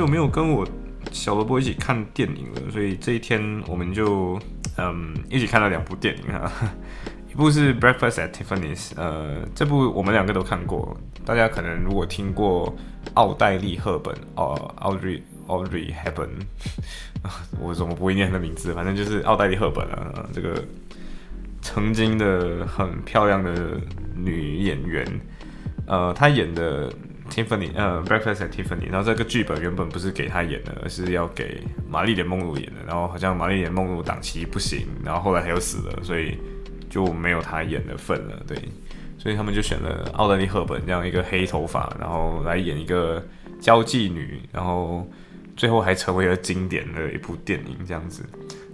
久没有跟我小萝卜一起看电影了，所以这一天我们就嗯一起看了两部电影啊，一部是《Breakfast at Tiffany's》，呃，这部我们两个都看过，大家可能如果听过奥黛丽·赫本哦，Audrey Audrey Hepburn，我怎么不会念她的名字？反正就是奥黛丽·赫本啊，这个曾经的很漂亮的女演员，呃，她演的。Tiffany，呃，Breakfast at Tiffany，然后这个剧本原本不是给他演的，而是要给玛丽莲梦露演的。然后好像玛丽莲梦露档期不行，然后后来他又死了，所以就没有他演的份了。对，所以他们就选了奥黛丽·赫本这样一个黑头发，然后来演一个交际女，然后最后还成为了经典的一部电影这样子。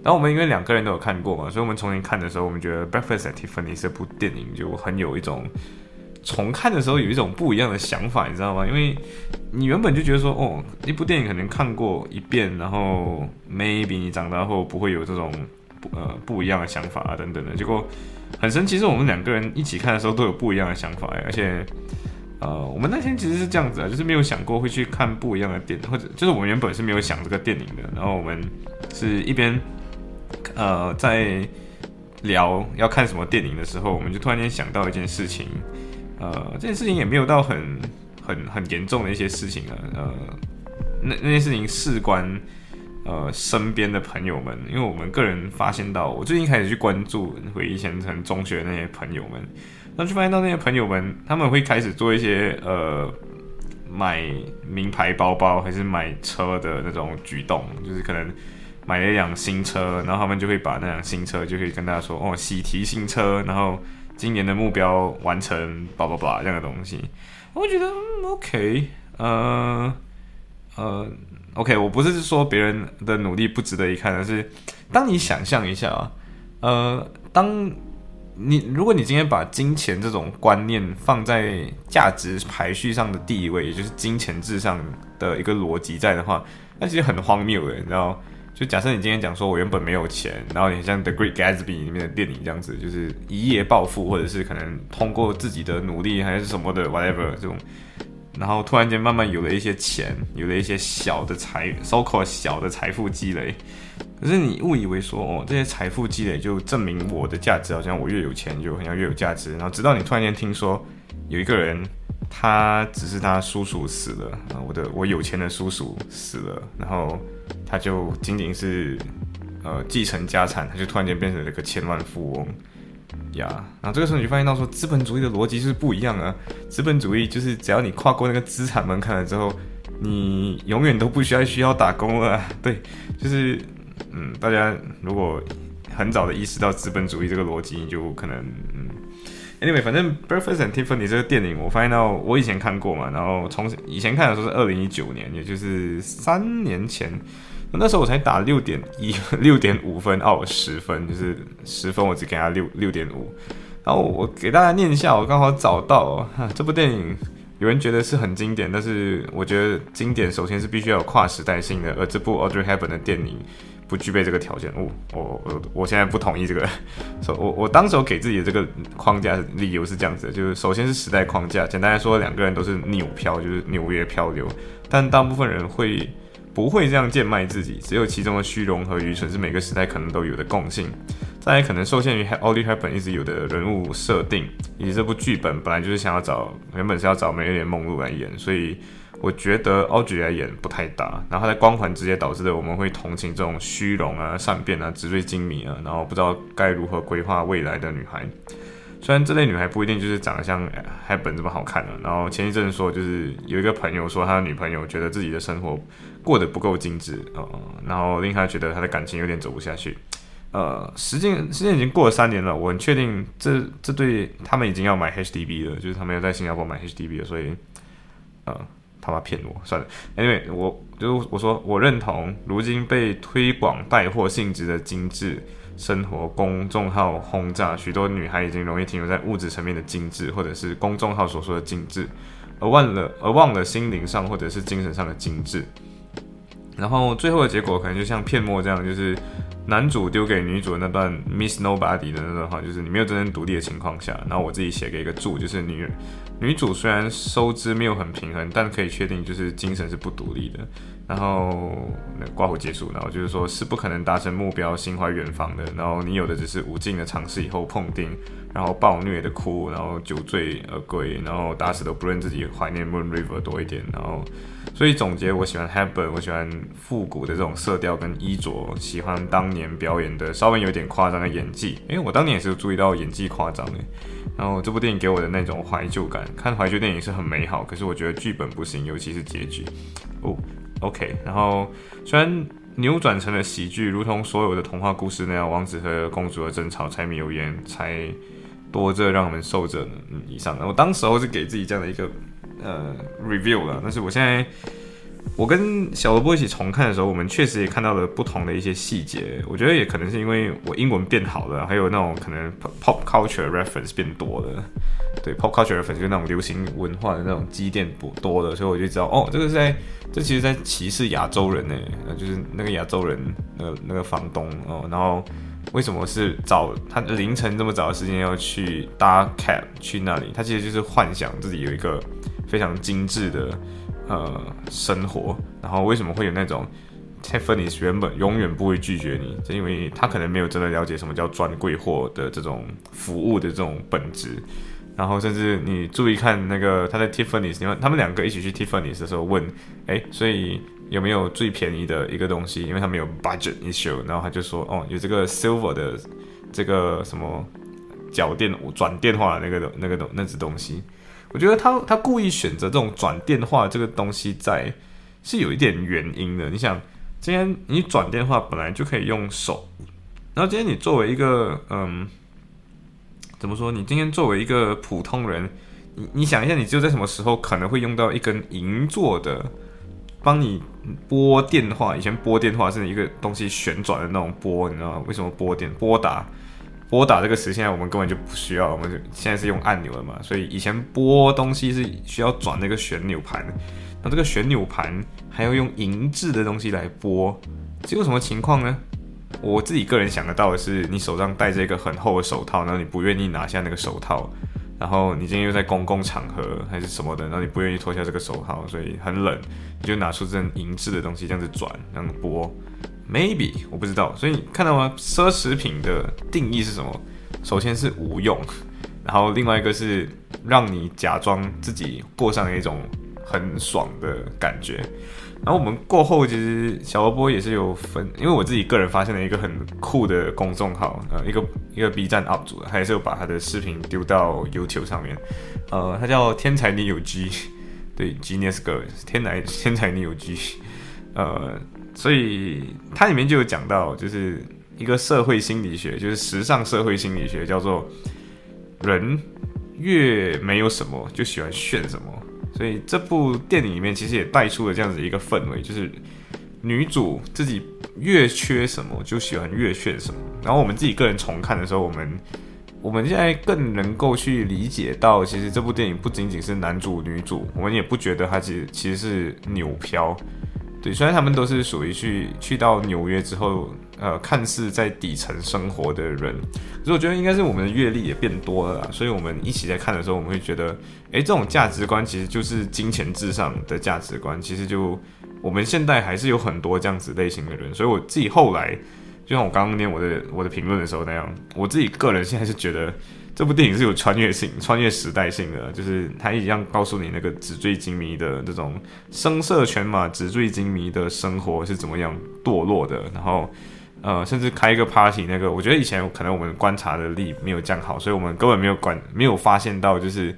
然后我们因为两个人都有看过嘛，所以我们重新看的时候，我们觉得 Breakfast at Tiffany 这部电影就很有一种。重看的时候有一种不一样的想法，你知道吗？因为你原本就觉得说，哦，一部电影可能看过一遍，然后 maybe 你长大后不会有这种呃不一样的想法啊等等的。结果很神奇，是我们两个人一起看的时候都有不一样的想法，而且呃，我们那天其实是这样子啊，就是没有想过会去看不一样的电影，或者就是我们原本是没有想这个电影的，然后我们是一边呃在聊要看什么电影的时候，我们就突然间想到一件事情。呃，这件事情也没有到很很很严重的一些事情啊。呃，那那件事情事关呃身边的朋友们，因为我们个人发现到，我最近开始去关注回以前从中学那些朋友们，那就发现到那些朋友们，他们会开始做一些呃买名牌包包还是买车的那种举动，就是可能买了一辆新车，然后他们就会把那辆新车就可以跟大家说哦，喜提新车，然后。今年的目标完成，叭叭叭这样的东西，我觉得嗯 OK，呃呃 OK，我不是说别人的努力不值得一看，而是当你想象一下啊，呃，当你如果你今天把金钱这种观念放在价值排序上的地位，也就是金钱至上的一个逻辑在的话，那其实很荒谬的，你知道。就假设你今天讲说，我原本没有钱，然后你像《The Great Gatsby》里面的电影这样子，就是一夜暴富，或者是可能通过自己的努力还是什么的 whatever 这种，然后突然间慢慢有了一些钱，有了一些小的财，so called 小的财富积累。可是你误以为说，哦，这些财富积累就证明我的价值，好像我越有钱就好像越有价值。然后直到你突然间听说有一个人，他只是他叔叔死了，我的我有钱的叔叔死了，然后。他就仅仅是，呃，继承家产，他就突然间变成了一个千万富翁呀。然后这个时候你就发现到说，资本主义的逻辑是不一样啊。资本主义就是只要你跨过那个资产门槛了之后，你永远都不需要需要打工了。对，就是，嗯，大家如果很早的意识到资本主义这个逻辑，你就可能，，anyway，反正《Breakfast and Tiffany》这个电影，我发现到我以前看过嘛，然后从以前看的时候是二零一九年，也就是三年前。那时候我才打六点一六点五分哦，十分就是十分，我只给他六六点五。然后我给大家念一下，我刚好找到这部电影，有人觉得是很经典，但是我觉得经典首先是必须要有跨时代性的，而这部 Audrey Hepburn 的电影不具备这个条件。我我我我现在不同意这个，所我我当时给自己的这个框架理由是这样子的，就是首先是时代框架，简单来说，两个人都是纽漂，就是纽约漂流，但大部分人会。不会这样贱卖自己，只有其中的虚荣和愚蠢是每个时代可能都有的共性。再来，可能受限于 Audrey Hepburn 一直有的人物设定，以及这部剧本本来就是想要找，原本是要找美丽梦露来演，所以我觉得 Audrey 来演不太搭。然后他的光环直接导致的我们会同情这种虚荣啊、善变啊、纸醉金迷啊，然后不知道该如何规划未来的女孩。虽然这类女孩不一定就是长得像海本这么好看的，然后前一阵说就是有一个朋友说他的女朋友觉得自己的生活过得不够精致呃，然后令他觉得他的感情有点走不下去。呃，时间时间已经过了三年了，我很确定这这对他们已经要买 HDB 了，就是他们要在新加坡买 HDB 了，所以呃。他妈骗我，算了。因为我就我说我认同，如今被推广带货性质的精致生活公众号轰炸，许多女孩已经容易停留在物质层面的精致，或者是公众号所说的精致，而忘了而忘了心灵上或者是精神上的精致。然后最后的结果可能就像片末这样，就是男主丢给女主的那段 Miss Nobody 的那段话，就是你没有真正独立的情况下，然后我自己写给一个注，就是女女主虽然收支没有很平衡，但可以确定就是精神是不独立的。然后那挂弧结束，然后就是说是不可能达成目标、心怀远方的。然后你有的只是无尽的尝试以后碰钉，然后暴虐的哭，然后酒醉而归，然后打死都不认自己怀念 Moon River 多一点，然后。所以总结，我喜欢 Happen，我喜欢复古的这种色调跟衣着，喜欢当年表演的稍微有点夸张的演技。诶，我当年也是注意到演技夸张的。然后这部电影给我的那种怀旧感，看怀旧电影是很美好，可是我觉得剧本不行，尤其是结局。哦，OK。然后虽然扭转成了喜剧，如同所有的童话故事那样，王子和公主的争吵，柴米油盐才多着让我们受着。嗯，以上。我当时候是给自己这样的一个。呃，review 了，但是我现在我跟小萝卜一起重看的时候，我们确实也看到了不同的一些细节。我觉得也可能是因为我英文变好了，还有那种可能 pop culture reference 变多了。对，pop culture reference 就是那种流行文化的那种积淀不多了，所以我就知道哦，这个是在这其实在歧视亚洲人呢，就是那个亚洲人那个那个房东哦，然后为什么是早他凌晨这么早的时间要去搭 cab 去那里？他其实就是幻想自己有一个。非常精致的呃生活，然后为什么会有那种 Tiffany 原本永远不会拒绝你，是因为他可能没有真的了解什么叫专柜货的这种服务的这种本质，然后甚至你注意看那个他在 Tiffany，因为他们两个一起去 Tiffany 的时候问，哎，所以有没有最便宜的一个东西？因为他们有 budget issue，然后他就说，哦，有这个 silver 的这个什么脚电转电话那个那个东那只东西。我觉得他他故意选择这种转电话这个东西在是有一点原因的。你想，今天你转电话本来就可以用手，然后今天你作为一个嗯，怎么说？你今天作为一个普通人，你你想一下，你只有在什么时候可能会用到一根银做的帮你拨电话？以前拨电话是一个东西旋转的那种拨，你知道？为什么拨电拨打？拨打这个词，现在我们根本就不需要，我们就现在是用按钮了嘛。所以以前拨东西是需要转那个旋钮盘，那这个旋钮盘还要用银质的东西来拨，这有什么情况呢？我自己个人想得到的是，你手上戴着一个很厚的手套，然后你不愿意拿下那个手套，然后你今天又在公共场合还是什么的，然后你不愿意脱下这个手套，所以很冷，你就拿出这种银质的东西这样子转，这样拨。Maybe 我不知道，所以你看到吗？奢侈品的定义是什么？首先是无用，然后另外一个是让你假装自己过上一种很爽的感觉。然后我们过后其实小萝卜也是有分，因为我自己个人发现了一个很酷的公众号，呃，一个一个 B 站 UP 主，他也是有把他的视频丢到 YouTube 上面，呃，他叫天才女友 G，对，Genius Girl，天才天才女友 G，呃。所以它里面就有讲到，就是一个社会心理学，就是时尚社会心理学，叫做人越没有什么就喜欢炫什么。所以这部电影里面其实也带出了这样子一个氛围，就是女主自己越缺什么就喜欢越炫什么。然后我们自己个人重看的时候，我们我们现在更能够去理解到，其实这部电影不仅仅是男主女主，我们也不觉得它其实其实是扭漂。对，虽然他们都是属于去去到纽约之后，呃，看似在底层生活的人，可是我觉得应该是我们的阅历也变多了，所以我们一起在看的时候，我们会觉得，诶，这种价值观其实就是金钱至上的价值观，其实就我们现在还是有很多这样子类型的人，所以我自己后来，就像我刚刚念我的我的评论的时候那样，我自己个人现在是觉得。这部电影是有穿越性、穿越时代性的，就是它一样告诉你那个纸醉金迷的这种声色犬马、纸醉金迷的生活是怎么样堕落的。然后，呃，甚至开一个 party，那个我觉得以前可能我们观察的力没有这样好，所以我们根本没有管、没有发现到，就是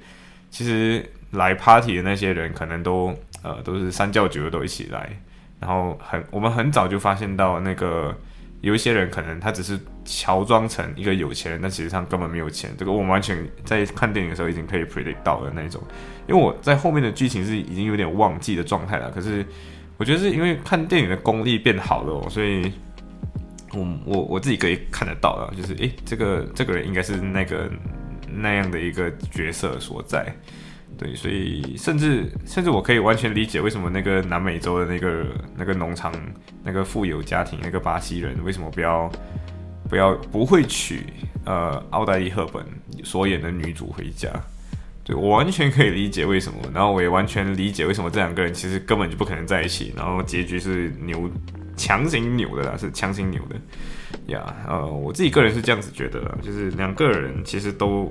其实来 party 的那些人可能都呃都是三教九流都一起来。然后很我们很早就发现到那个有一些人可能他只是。乔装成一个有钱人，但其实上根本没有钱。这个我完全在看电影的时候已经可以 predict 到的那种。因为我在后面的剧情是已经有点忘记的状态了，可是我觉得是因为看电影的功力变好了，所以我我我自己可以看得到了，就是诶，这个这个人应该是那个那样的一个角色所在。对，所以甚至甚至我可以完全理解为什么那个南美洲的那个那个农场那个富有家庭那个巴西人为什么不要不要不会娶呃奥黛丽赫本所演的女主回家？对我完全可以理解为什么，然后我也完全理解为什么这两个人其实根本就不可能在一起，然后结局是扭强行扭的啦，是强行扭的呀。呃，我自己个人是这样子觉得，就是两个人其实都。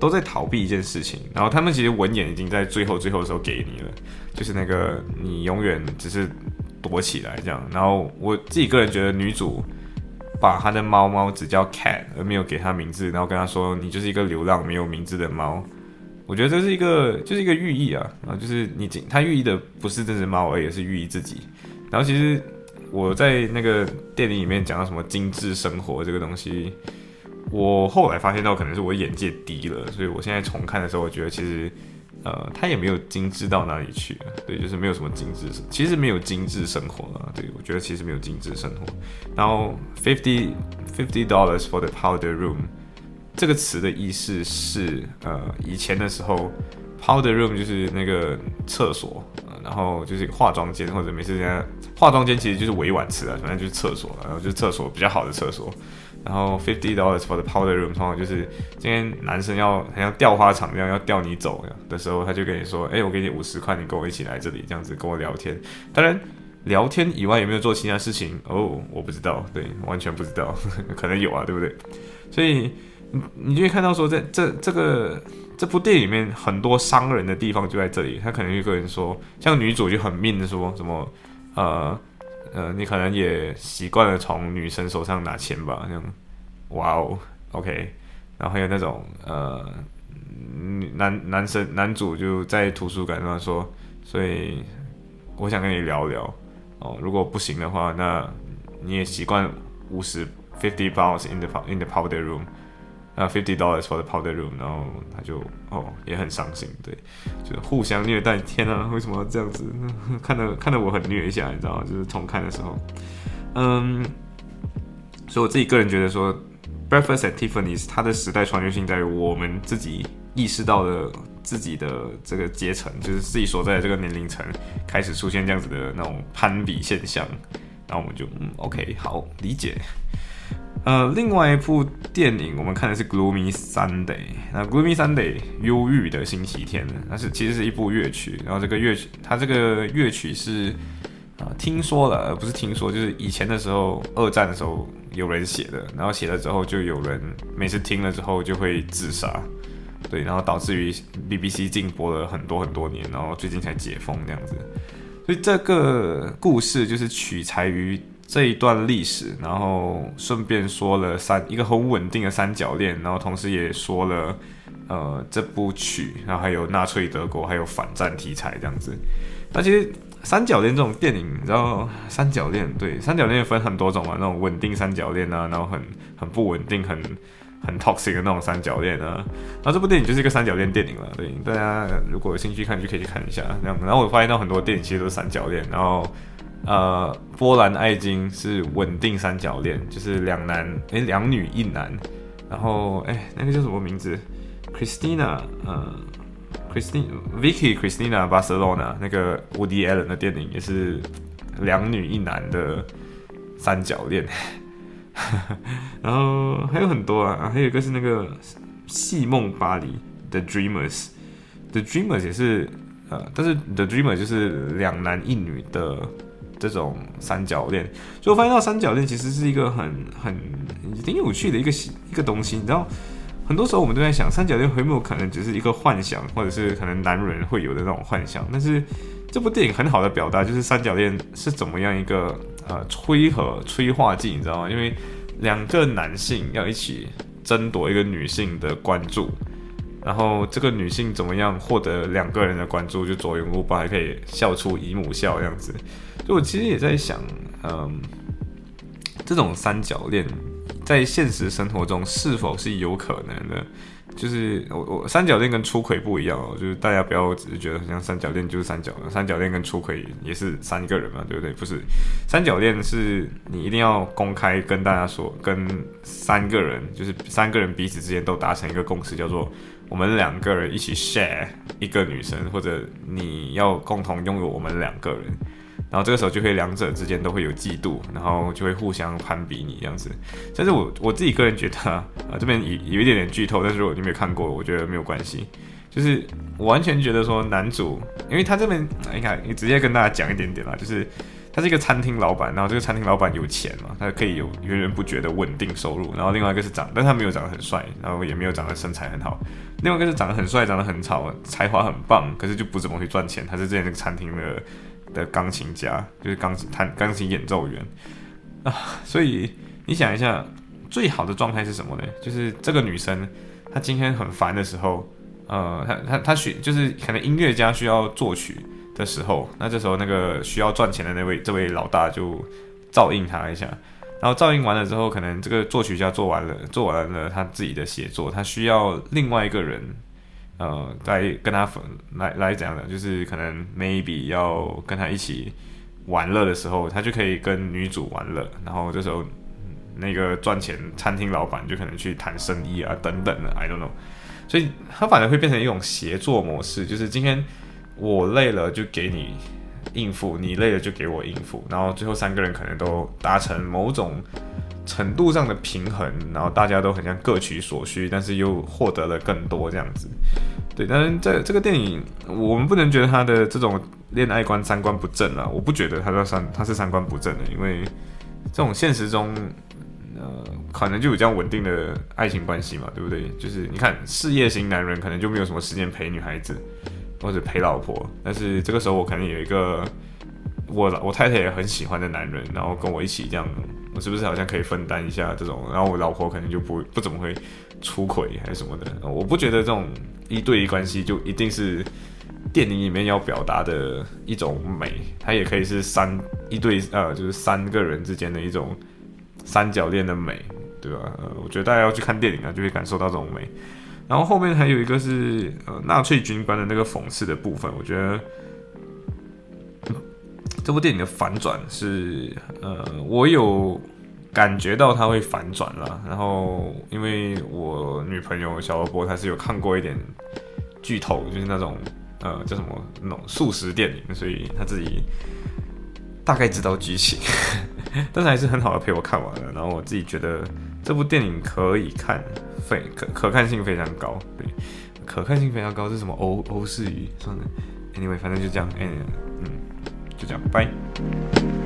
都在逃避一件事情，然后他们其实文眼已经在最后最后的时候给你了，就是那个你永远只是躲起来这样。然后我自己个人觉得女主把他的猫猫只叫 cat 而没有给它名字，然后跟他说你就是一个流浪没有名字的猫，我觉得这是一个就是一个寓意啊啊，就是你它寓意的不是这只猫，而也是寓意自己。然后其实我在那个电影里面讲到什么精致生活这个东西。我后来发现到，可能是我眼界低了，所以我现在重看的时候，我觉得其实，呃，他也没有精致到哪里去，对，就是没有什么精致，其实没有精致生活啊，对我觉得其实没有精致生活。然后 fifty fifty dollars for the powder room 这个词的意思是，呃，以前的时候，powder room 就是那个厕所，然后就是化妆间或者每次人家化妆间其实就是委婉词啊，反正就是厕所，然后就是厕所比较好的厕所。然后 fifty dollars for the powder room，通常就是今天男生要好像钓花场一样要钓你走的时候，他就跟你说，哎，我给你五十块，你跟我一起来这里，这样子跟我聊天。当然，聊天以外有没有做其他事情？哦，我不知道，对，完全不知道，可能有啊，对不对？所以你你就会看到说，在这这个这部电影里面，很多伤人的地方就在这里。他可能就跟人说，像女主就很命的说什么，呃。呃，你可能也习惯了从女生手上拿钱吧，那种，哇哦，OK，然后还有那种呃，男男生男主就在图书馆上说，所以我想跟你聊聊哦，如果不行的话，那你也习惯五十 fifty pounds in the in the powder room。啊，fifty dollars for the powder room，然后他就哦也很伤心，对，就互相虐待。天啊，为什么要这样子？看得看得我很虐一下，你知道吗？就是重看的时候，嗯，所以我自己个人觉得说，Breakfast at Tiffany's 它的时代穿越性在于我们自己意识到了自己的这个阶层，就是自己所在的这个年龄层开始出现这样子的那种攀比现象，然后我们就嗯，OK，好理解。呃，另外一部电影我们看的是《Gloomy Sunday》。那《Gloomy Sunday》忧郁的星期天，那是其实是一部乐曲。然后这个乐曲，它这个乐曲是啊，听说了，而不是听说，就是以前的时候，二战的时候有人写的。然后写了之后，就有人每次听了之后就会自杀。对，然后导致于 BBC 禁播了很多很多年，然后最近才解封这样子。所以这个故事就是取材于。这一段历史，然后顺便说了三一个很稳定的三角恋，然后同时也说了，呃，这部曲，然后还有纳粹德国，还有反战题材这样子。那其实三角恋这种电影，你知道，三角恋对三角恋分很多种嘛，那种稳定三角恋啊，然后很很不稳定，很很 toxic 的那种三角恋啊。那这部电影就是一个三角恋电影了，对大家如果有兴趣看，就可以去看一下这样。然后我发现到很多电影其实都是三角恋，然后。呃，波兰爱情是稳定三角恋，就是两男哎两女一男，然后哎那个叫什么名字？Christina，呃，Christina Vicky Christina Barcelona 那个 Woody Allen 的电影也是两女一男的三角恋，然后还有很多啊，还有一个是那个戏梦巴黎 The Dreamers，The Dreamers 也是呃，但是 The Dreamers 就是两男一女的。这种三角恋，所以我发现到三角恋其实是一个很很挺有趣的一个一个东西。你知道，很多时候我们都在想，三角恋有没有可能只是一个幻想，或者是可能男人会有的那种幻想？但是这部电影很好的表达，就是三角恋是怎么样一个呃催和催化剂，你知道吗？因为两个男性要一起争夺一个女性的关注。然后这个女性怎么样获得两个人的关注，就左拥右抱，还可以笑出姨母笑这样子。就我其实也在想，嗯，这种三角恋在现实生活中是否是有可能的？就是我我三角恋跟出轨不一样哦，就是大家不要只是觉得好像三角恋就是三角，三角恋跟出轨也是三个人嘛，对不对？不是，三角恋是你一定要公开跟大家说，跟三个人就是三个人彼此之间都达成一个共识，叫做我们两个人一起 share 一个女生，或者你要共同拥有我们两个人。然后这个时候就会两者之间都会有嫉妒，然后就会互相攀比你这样子。但是我我自己个人觉得啊，这边有有一点点剧透，但是如果你没有看过，我觉得没有关系。就是我完全觉得说男主，因为他这边你看，你直接跟大家讲一点点啦，就是他是一个餐厅老板，然后这个餐厅老板有钱嘛，他可以有源源不绝的稳定收入。然后另外一个是长，但他没有长得很帅，然后也没有长得身材很好。另外一个是长得很帅，长得很潮，才华很棒，可是就不怎么会赚钱。他是之前那个餐厅的。的钢琴家就是钢琴弹钢琴演奏员啊，所以你想一下，最好的状态是什么呢？就是这个女生她今天很烦的时候，呃，她她她学就是可能音乐家需要作曲的时候，那这时候那个需要赚钱的那位这位老大就照应他一下，然后照应完了之后，可能这个作曲家做完了做完了他自己的写作，他需要另外一个人。呃，来跟他来来怎样的，就是可能 maybe 要跟他一起玩乐的时候，他就可以跟女主玩乐，然后这时候那个赚钱餐厅老板就可能去谈生意啊等等的，I don't know，所以他反而会变成一种协作模式，就是今天我累了就给你应付，你累了就给我应付，然后最后三个人可能都达成某种。程度上的平衡，然后大家都很像各取所需，但是又获得了更多这样子。对，但是这这个电影，我们不能觉得他的这种恋爱观三观不正啊！我不觉得他说三他是三观不正的，因为这种现实中，呃，可能就有这样稳定的爱情关系嘛，对不对？就是你看事业型男人可能就没有什么时间陪女孩子或者陪老婆，但是这个时候我可能有一个我我太太也很喜欢的男人，然后跟我一起这样。我是不是好像可以分担一下这种？然后我老婆可能就不不怎么会出轨还是什么的。我不觉得这种一对一关系就一定是电影里面要表达的一种美，它也可以是三一对呃，就是三个人之间的一种三角恋的美，对吧？呃，我觉得大家要去看电影啊，就会感受到这种美。然后后面还有一个是呃纳粹军官的那个讽刺的部分，我觉得。这部电影的反转是，呃，我有感觉到它会反转了。然后，因为我女朋友小萝卜她是有看过一点剧透，就是那种呃叫什么那种速食电影，所以她自己大概知道剧情，但是还是很好的陪我看完了。然后我自己觉得这部电影可以看，非可可看性非常高，对，可看性非常高是什么欧欧式语算了。Anyway，反正就这样，嗯嗯。就这样，拜。